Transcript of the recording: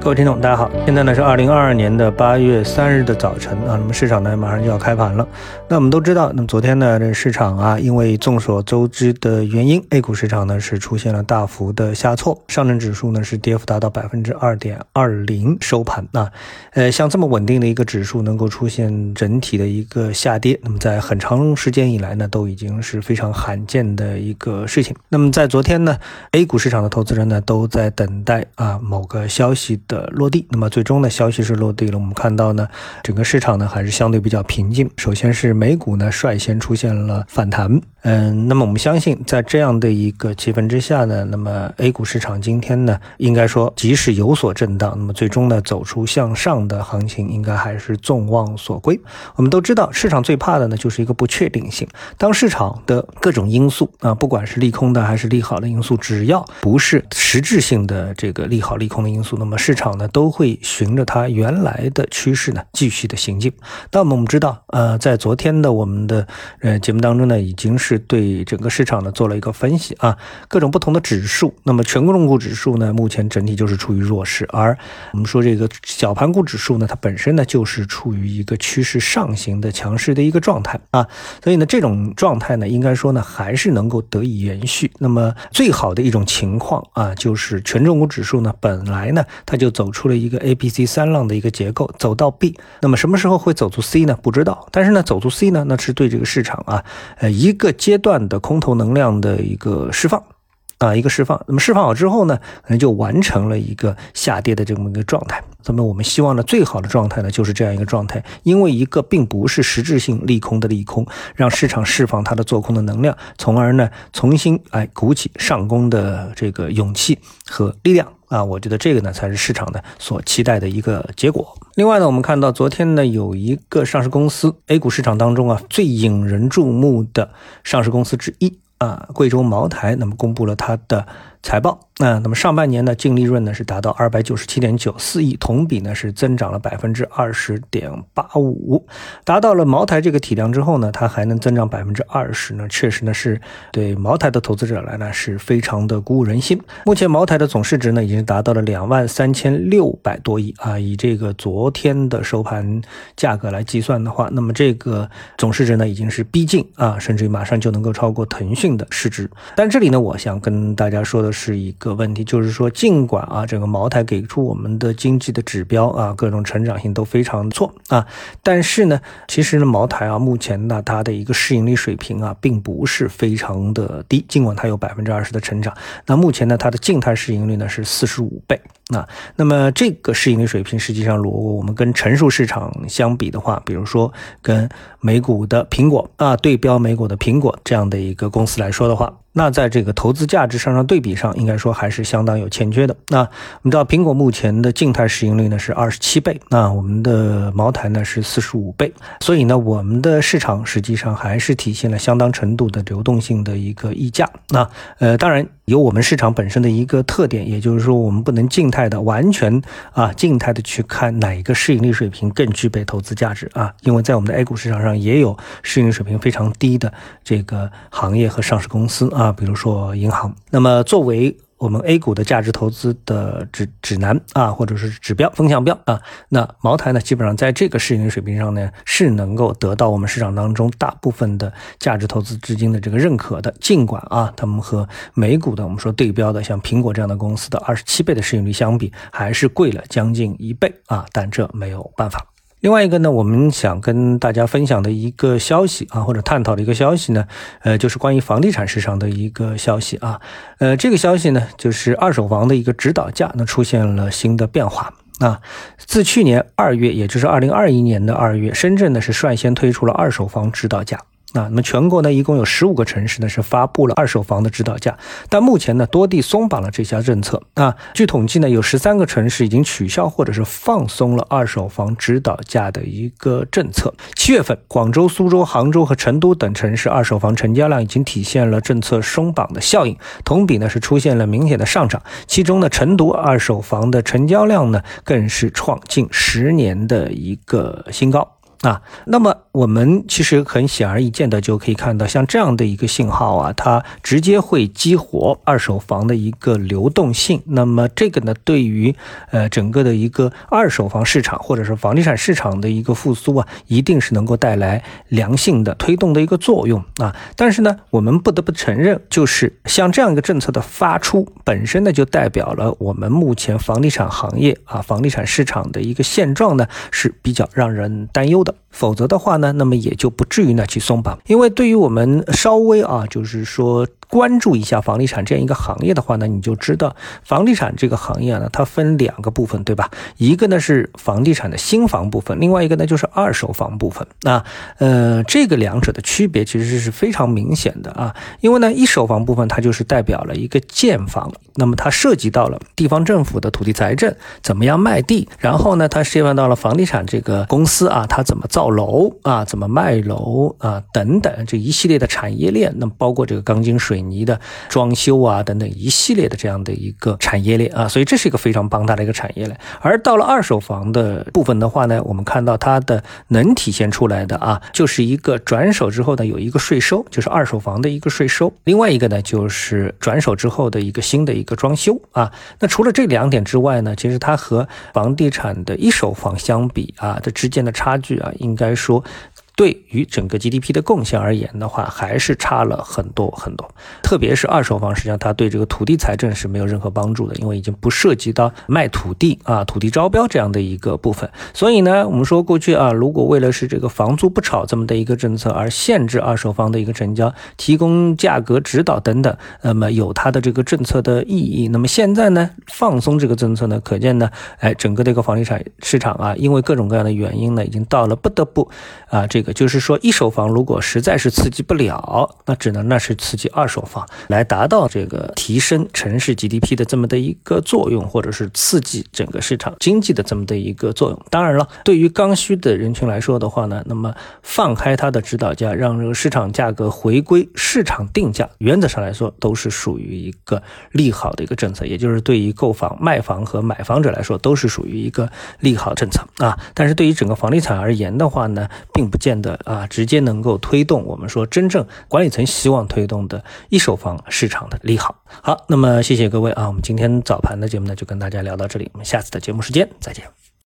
各位听众，大家好，现在呢是二零二二年的八月三日的早晨啊，那么市场呢马上就要开盘了。那我们都知道，那么昨天呢这市场啊，因为众所周知的原因，A 股市场呢是出现了大幅的下挫，上证指数呢是跌幅达到百分之二点二零收盘啊。呃，像这么稳定的一个指数能够出现整体的一个下跌，那么在很长时间以来呢，都已经是非常罕见的一个事情。那么在昨天呢，A 股市场的投资人呢都在等待啊某个消息。的落地，那么最终呢，消息是落地了。我们看到呢，整个市场呢还是相对比较平静。首先是美股呢率先出现了反弹，嗯，那么我们相信在这样的一个气氛之下呢，那么 A 股市场今天呢，应该说即使有所震荡，那么最终呢走出向上的行情，应该还是众望所归。我们都知道，市场最怕的呢就是一个不确定性。当市场的各种因素啊，不管是利空的还是利好的因素，只要不是实质性的这个利好利空的因素，那么市场呢都会循着它原来的趋势呢继续的行进。那么我们知道，呃，在昨天的我们的呃节目当中呢，已经是对整个市场呢做了一个分析啊，各种不同的指数。那么全国重股指数呢，目前整体就是处于弱势，而我们说这个小盘股指数呢，它本身呢就是处于一个趋势上行的强势的一个状态啊。所以呢，这种状态呢，应该说呢还是能够得以延续。那么最好的一种情况啊，就是权重股指数呢，本来呢它就就走出了一个 A、B、C 三浪的一个结构，走到 B，那么什么时候会走出 C 呢？不知道。但是呢，走出 C 呢，那是对这个市场啊，呃，一个阶段的空头能量的一个释放。啊，一个释放，那么释放好之后呢，可能就完成了一个下跌的这么一个状态。那么我们希望呢，最好的状态呢，就是这样一个状态，因为一个并不是实质性利空的利空，让市场释放它的做空的能量，从而呢，重新哎鼓起上攻的这个勇气和力量啊。我觉得这个呢，才是市场呢所期待的一个结果。另外呢，我们看到昨天呢，有一个上市公司，A 股市场当中啊，最引人注目的上市公司之一啊，贵州茅台，那么公布了它的。财报啊，那么上半年的净利润呢是达到二百九十七点九四亿，同比呢是增长了百分之二十点八五，达到了茅台这个体量之后呢，它还能增长百分之二十呢，确实呢是对茅台的投资者来呢是非常的鼓舞人心。目前茅台的总市值呢已经达到了两万三千六百多亿啊，以这个昨天的收盘价格来计算的话，那么这个总市值呢已经是逼近啊，甚至于马上就能够超过腾讯的市值。但这里呢，我想跟大家说的。是一个问题，就是说，尽管啊，整个茅台给出我们的经济的指标啊，各种成长性都非常错啊，但是呢，其实呢，茅台啊，目前呢，它的一个市盈率水平啊，并不是非常的低，尽管它有百分之二十的成长，那目前呢，它的静态市盈率呢是四十五倍。啊，那么这个市盈率水平，实际上如果我们跟成熟市场相比的话，比如说跟美股的苹果啊，对标美股的苹果这样的一个公司来说的话。那在这个投资价值上上对比上，应该说还是相当有欠缺的。那我们知道，苹果目前的静态市盈率呢是二十七倍，那我们的茅台呢是四十五倍，所以呢，我们的市场实际上还是体现了相当程度的流动性的一个溢价。那呃，当然。有我们市场本身的一个特点，也就是说，我们不能静态态的完全啊静态的去看哪一个市盈率水平更具备投资价值啊，因为在我们的 A 股市场上也有市盈率水平非常低的这个行业和上市公司啊，比如说银行。那么作为我们 A 股的价值投资的指指南啊，或者是指标风向标啊，那茅台呢，基本上在这个市盈率水平上呢，是能够得到我们市场当中大部分的价值投资资金的这个认可的。尽管啊，他们和美股的我们说对标的像苹果这样的公司的二十七倍的市盈率相比，还是贵了将近一倍啊，但这没有办法。另外一个呢，我们想跟大家分享的一个消息啊，或者探讨的一个消息呢，呃，就是关于房地产市场的一个消息啊，呃，这个消息呢，就是二手房的一个指导价呢出现了新的变化啊，自去年二月，也就是二零二一年的二月，深圳呢是率先推出了二手房指导价。啊，那么全国呢，一共有十五个城市呢是发布了二手房的指导价，但目前呢，多地松绑了这项政策。啊，据统计呢，有十三个城市已经取消或者是放松了二手房指导价的一个政策。七月份，广州、苏州、杭州和成都等城市二手房成交量已经体现了政策松绑的效应，同比呢是出现了明显的上涨。其中呢，成都二手房的成交量呢更是创近十年的一个新高。啊。那么我们其实很显而易见的就可以看到，像这样的一个信号啊，它直接会激活二手房的一个流动性。那么这个呢，对于呃整个的一个二手房市场或者是房地产市场的一个复苏啊，一定是能够带来良性的推动的一个作用啊。但是呢，我们不得不承认，就是像这样一个政策的发出本身呢，就代表了我们目前房地产行业啊，房地产市场的一个现状呢是比较让人担忧的。否则的话呢，那么也就不至于呢去松绑。因为对于我们稍微啊，就是说。关注一下房地产这样一个行业的话呢，你就知道房地产这个行业呢，它分两个部分，对吧？一个呢是房地产的新房部分，另外一个呢就是二手房部分。那呃，这个两者的区别其实是非常明显的啊。因为呢，一手房部分它就是代表了一个建房，那么它涉及到了地方政府的土地财政怎么样卖地，然后呢，它涉及到了房地产这个公司啊，它怎么造楼啊，怎么卖楼啊等等这一系列的产业链，那么包括这个钢筋水。水泥的装修啊，等等一系列的这样的一个产业链啊，所以这是一个非常庞大的一个产业链。而到了二手房的部分的话呢，我们看到它的能体现出来的啊，就是一个转手之后呢，有一个税收，就是二手房的一个税收；另外一个呢，就是转手之后的一个新的一个装修啊。那除了这两点之外呢，其实它和房地产的一手房相比啊，这之间的差距啊，应该说。对于整个 GDP 的贡献而言的话，还是差了很多很多。特别是二手房，实际上它对这个土地财政是没有任何帮助的，因为已经不涉及到卖土地啊、土地招标这样的一个部分。所以呢，我们说过去啊，如果为了是这个房租不炒这么的一个政策而限制二手房的一个成交，提供价格指导等等，那么有它的这个政策的意义。那么现在呢，放松这个政策呢，可见呢，哎，整个这个房地产市场啊，因为各种各样的原因呢，已经到了不得不啊这个。就是说，一手房如果实在是刺激不了，那只能那是刺激二手房，来达到这个提升城市 GDP 的这么的一个作用，或者是刺激整个市场经济的这么的一个作用。当然了，对于刚需的人群来说的话呢，那么放开它的指导价，让这个市场价格回归市场定价，原则上来说都是属于一个利好的一个政策，也就是对于购房、卖房和买房者来说都是属于一个利好政策啊。但是对于整个房地产而言的话呢，并不见。的啊，直接能够推动我们说真正管理层希望推动的一手房市场的利好。好，那么谢谢各位啊，我们今天早盘的节目呢就跟大家聊到这里，我们下次的节目时间再见。